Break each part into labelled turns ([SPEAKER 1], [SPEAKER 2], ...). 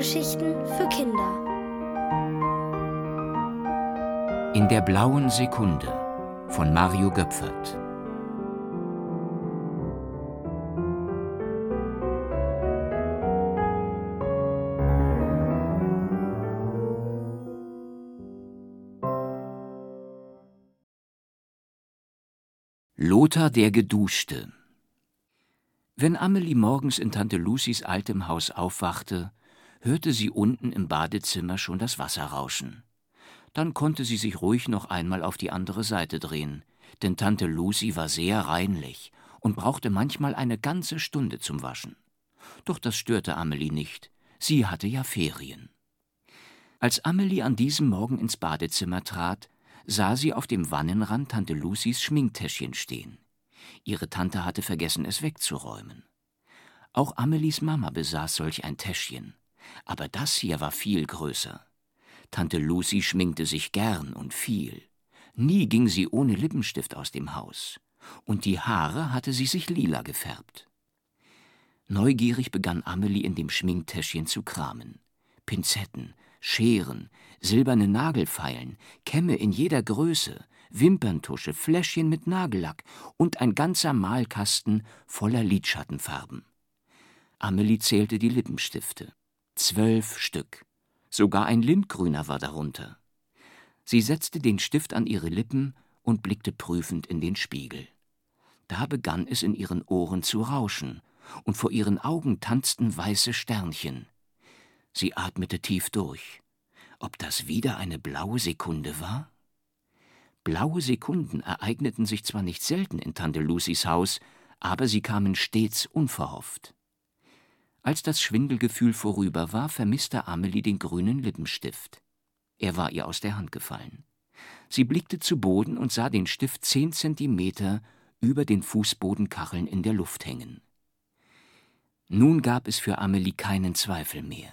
[SPEAKER 1] Hörgeschichten für Kinder.
[SPEAKER 2] In der blauen Sekunde von Mario Göpfert. Lothar der Geduschte Wenn Amelie morgens in Tante Lucys altem Haus aufwachte, hörte sie unten im Badezimmer schon das Wasser rauschen. Dann konnte sie sich ruhig noch einmal auf die andere Seite drehen, denn Tante Lucy war sehr reinlich und brauchte manchmal eine ganze Stunde zum Waschen. Doch das störte Amelie nicht, sie hatte ja Ferien. Als Amelie an diesem Morgen ins Badezimmer trat, sah sie auf dem Wannenrand Tante Lucys Schminktäschchen stehen. Ihre Tante hatte vergessen, es wegzuräumen. Auch Amelies Mama besaß solch ein Täschchen, aber das hier war viel größer. Tante Lucy schminkte sich gern und viel. Nie ging sie ohne Lippenstift aus dem Haus. Und die Haare hatte sie sich lila gefärbt. Neugierig begann Amelie in dem Schminktäschchen zu kramen. Pinzetten, Scheren, silberne Nagelfeilen, Kämme in jeder Größe, Wimperntusche, Fläschchen mit Nagellack und ein ganzer Malkasten voller Lidschattenfarben. Amelie zählte die Lippenstifte. Zwölf Stück. Sogar ein Lindgrüner war darunter. Sie setzte den Stift an ihre Lippen und blickte prüfend in den Spiegel. Da begann es in ihren Ohren zu rauschen, und vor ihren Augen tanzten weiße Sternchen. Sie atmete tief durch. Ob das wieder eine blaue Sekunde war? Blaue Sekunden ereigneten sich zwar nicht selten in Tante Lucys Haus, aber sie kamen stets unverhofft. Als das Schwindelgefühl vorüber war, vermisste Amelie den grünen Lippenstift. Er war ihr aus der Hand gefallen. Sie blickte zu Boden und sah den Stift zehn Zentimeter über den Fußbodenkacheln in der Luft hängen. Nun gab es für Amelie keinen Zweifel mehr.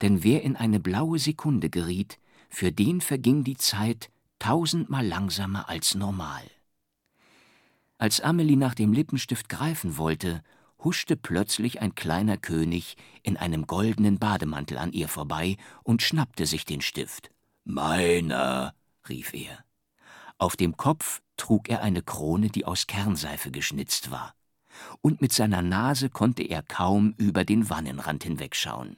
[SPEAKER 2] Denn wer in eine blaue Sekunde geriet, für den verging die Zeit tausendmal langsamer als normal. Als Amelie nach dem Lippenstift greifen wollte, huschte plötzlich ein kleiner König in einem goldenen Bademantel an ihr vorbei und schnappte sich den Stift. Meiner, rief er. Auf dem Kopf trug er eine Krone, die aus Kernseife geschnitzt war, und mit seiner Nase konnte er kaum über den Wannenrand hinwegschauen.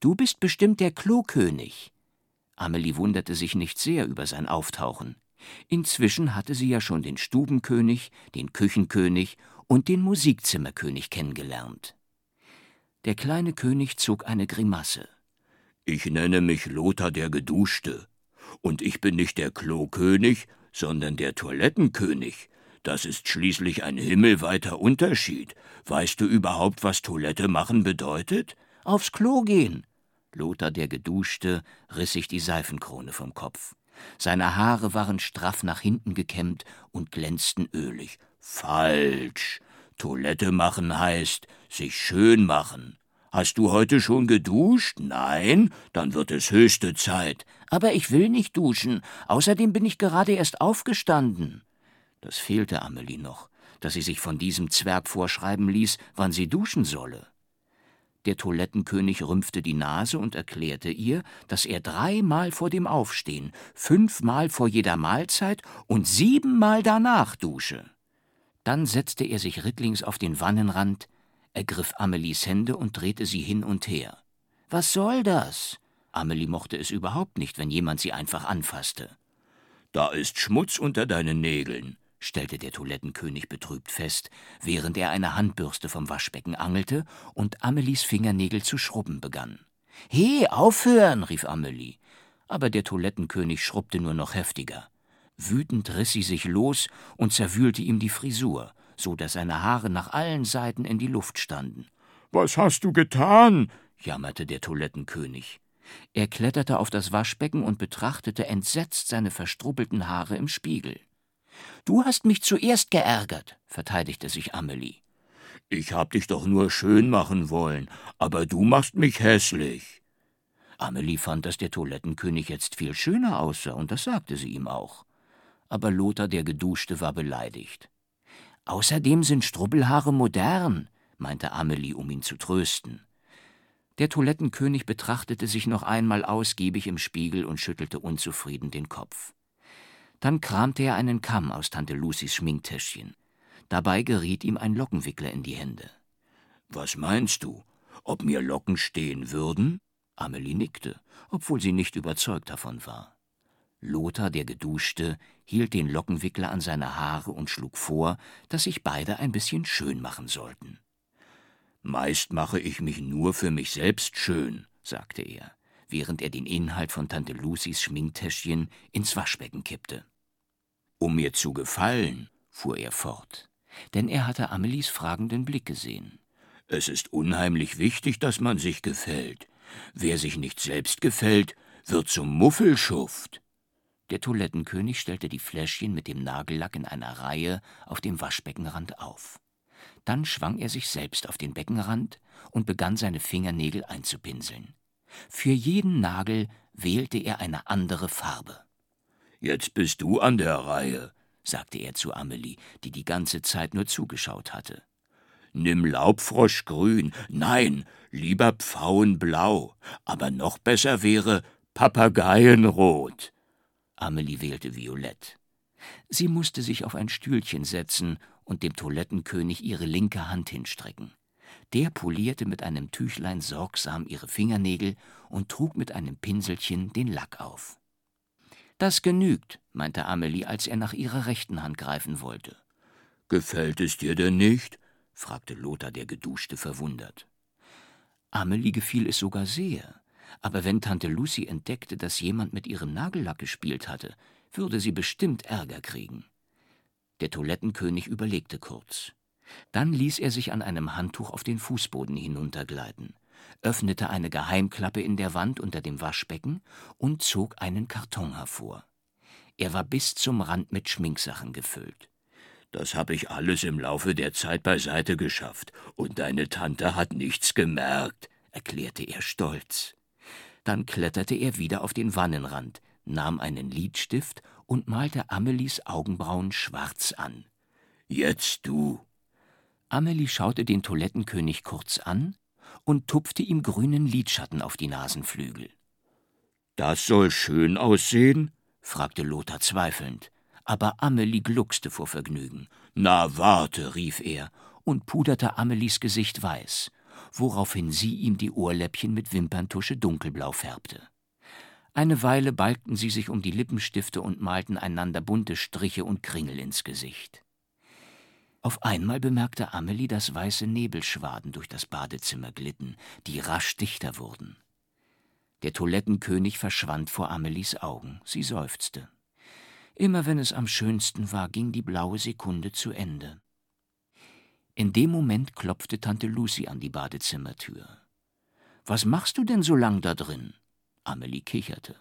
[SPEAKER 2] Du bist bestimmt der Klokönig. Amelie wunderte sich nicht sehr über sein Auftauchen. Inzwischen hatte sie ja schon den Stubenkönig, den Küchenkönig und den Musikzimmerkönig kennengelernt. Der kleine König zog eine Grimasse. Ich nenne mich Lothar der Geduschte, und ich bin nicht der Klokönig, sondern der Toilettenkönig. Das ist schließlich ein himmelweiter Unterschied. Weißt du überhaupt, was Toilette machen bedeutet? Aufs Klo gehen. Lothar der Geduschte riss sich die Seifenkrone vom Kopf. Seine Haare waren straff nach hinten gekämmt und glänzten ölig. Falsch. Toilette machen heißt sich schön machen. Hast du heute schon geduscht? Nein? Dann wird es höchste Zeit. Aber ich will nicht duschen. Außerdem bin ich gerade erst aufgestanden. Das fehlte Amelie noch, dass sie sich von diesem Zwerg vorschreiben ließ, wann sie duschen solle. Der Toilettenkönig rümpfte die Nase und erklärte ihr, dass er dreimal vor dem Aufstehen, fünfmal vor jeder Mahlzeit und siebenmal danach dusche. Dann setzte er sich rittlings auf den Wannenrand, ergriff Amelies Hände und drehte sie hin und her. Was soll das? Amelie mochte es überhaupt nicht, wenn jemand sie einfach anfasste. Da ist Schmutz unter deinen Nägeln, stellte der Toilettenkönig betrübt fest, während er eine Handbürste vom Waschbecken angelte und Amelies Fingernägel zu schrubben begann. He, aufhören, rief Amelie. Aber der Toilettenkönig schrubbte nur noch heftiger. Wütend riss sie sich los und zerwühlte ihm die Frisur, so dass seine Haare nach allen Seiten in die Luft standen. Was hast du getan? jammerte der Toilettenkönig. Er kletterte auf das Waschbecken und betrachtete entsetzt seine verstrubbelten Haare im Spiegel. Du hast mich zuerst geärgert, verteidigte sich Amelie. Ich hab dich doch nur schön machen wollen, aber du machst mich hässlich. Amelie fand, dass der Toilettenkönig jetzt viel schöner aussah, und das sagte sie ihm auch aber Lothar der Geduschte war beleidigt. Außerdem sind Strubbelhaare modern, meinte Amelie, um ihn zu trösten. Der Toilettenkönig betrachtete sich noch einmal ausgiebig im Spiegel und schüttelte unzufrieden den Kopf. Dann kramte er einen Kamm aus Tante Lucys Schminktäschchen. Dabei geriet ihm ein Lockenwickler in die Hände. Was meinst du? Ob mir Locken stehen würden? Amelie nickte, obwohl sie nicht überzeugt davon war. Lothar, der Geduschte, hielt den Lockenwickler an seine Haare und schlug vor, dass sich beide ein bisschen schön machen sollten. Meist mache ich mich nur für mich selbst schön, sagte er, während er den Inhalt von Tante Lucys Schminktäschchen ins Waschbecken kippte. Um mir zu gefallen, fuhr er fort, denn er hatte Amelies fragenden Blick gesehen. Es ist unheimlich wichtig, dass man sich gefällt. Wer sich nicht selbst gefällt, wird zum Muffelschuft. Der Toilettenkönig stellte die Fläschchen mit dem Nagellack in einer Reihe auf dem Waschbeckenrand auf. Dann schwang er sich selbst auf den Beckenrand und begann seine Fingernägel einzupinseln. Für jeden Nagel wählte er eine andere Farbe. Jetzt bist du an der Reihe, sagte er zu Amelie, die die ganze Zeit nur zugeschaut hatte. Nimm Laubfroschgrün, nein, lieber Pfauenblau, aber noch besser wäre Papageienrot. Amelie wählte Violett. Sie musste sich auf ein Stühlchen setzen und dem Toilettenkönig ihre linke Hand hinstrecken. Der polierte mit einem Tüchlein sorgsam ihre Fingernägel und trug mit einem Pinselchen den Lack auf. Das genügt, meinte Amelie, als er nach ihrer rechten Hand greifen wollte. Gefällt es dir denn nicht? fragte Lothar der Geduschte verwundert. Amelie gefiel es sogar sehr, aber wenn Tante Lucy entdeckte, dass jemand mit ihrem Nagellack gespielt hatte, würde sie bestimmt Ärger kriegen. Der Toilettenkönig überlegte kurz. Dann ließ er sich an einem Handtuch auf den Fußboden hinuntergleiten, öffnete eine Geheimklappe in der Wand unter dem Waschbecken und zog einen Karton hervor. Er war bis zum Rand mit Schminksachen gefüllt. Das habe ich alles im Laufe der Zeit beiseite geschafft, und deine Tante hat nichts gemerkt, erklärte er stolz. Dann kletterte er wieder auf den Wannenrand, nahm einen Lidstift und malte Amelies Augenbrauen schwarz an. Jetzt du. Amelie schaute den Toilettenkönig kurz an und tupfte ihm grünen Lidschatten auf die Nasenflügel. Das soll schön aussehen? fragte Lothar zweifelnd. Aber Amelie gluckste vor Vergnügen. Na, warte, rief er und puderte Amelies Gesicht weiß, woraufhin sie ihm die Ohrläppchen mit Wimperntusche dunkelblau färbte. Eine Weile balgten sie sich um die Lippenstifte und malten einander bunte Striche und Kringel ins Gesicht. Auf einmal bemerkte Amelie, dass weiße Nebelschwaden durch das Badezimmer glitten, die rasch dichter wurden. Der Toilettenkönig verschwand vor Amelies Augen. Sie seufzte. Immer wenn es am schönsten war, ging die blaue Sekunde zu Ende. In dem Moment klopfte Tante Lucy an die Badezimmertür. Was machst du denn so lang da drin? Amelie kicherte.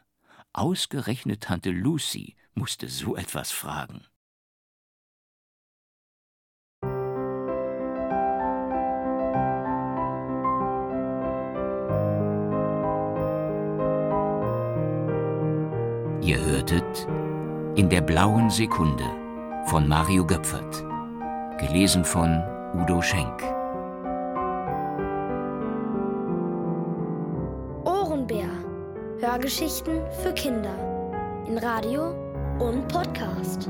[SPEAKER 2] Ausgerechnet Tante Lucy musste so etwas fragen. Hörtet In der blauen Sekunde von Mario Göpfert, gelesen von Udo Schenk.
[SPEAKER 1] Hörgeschichten für Kinder in Radio und Podcast.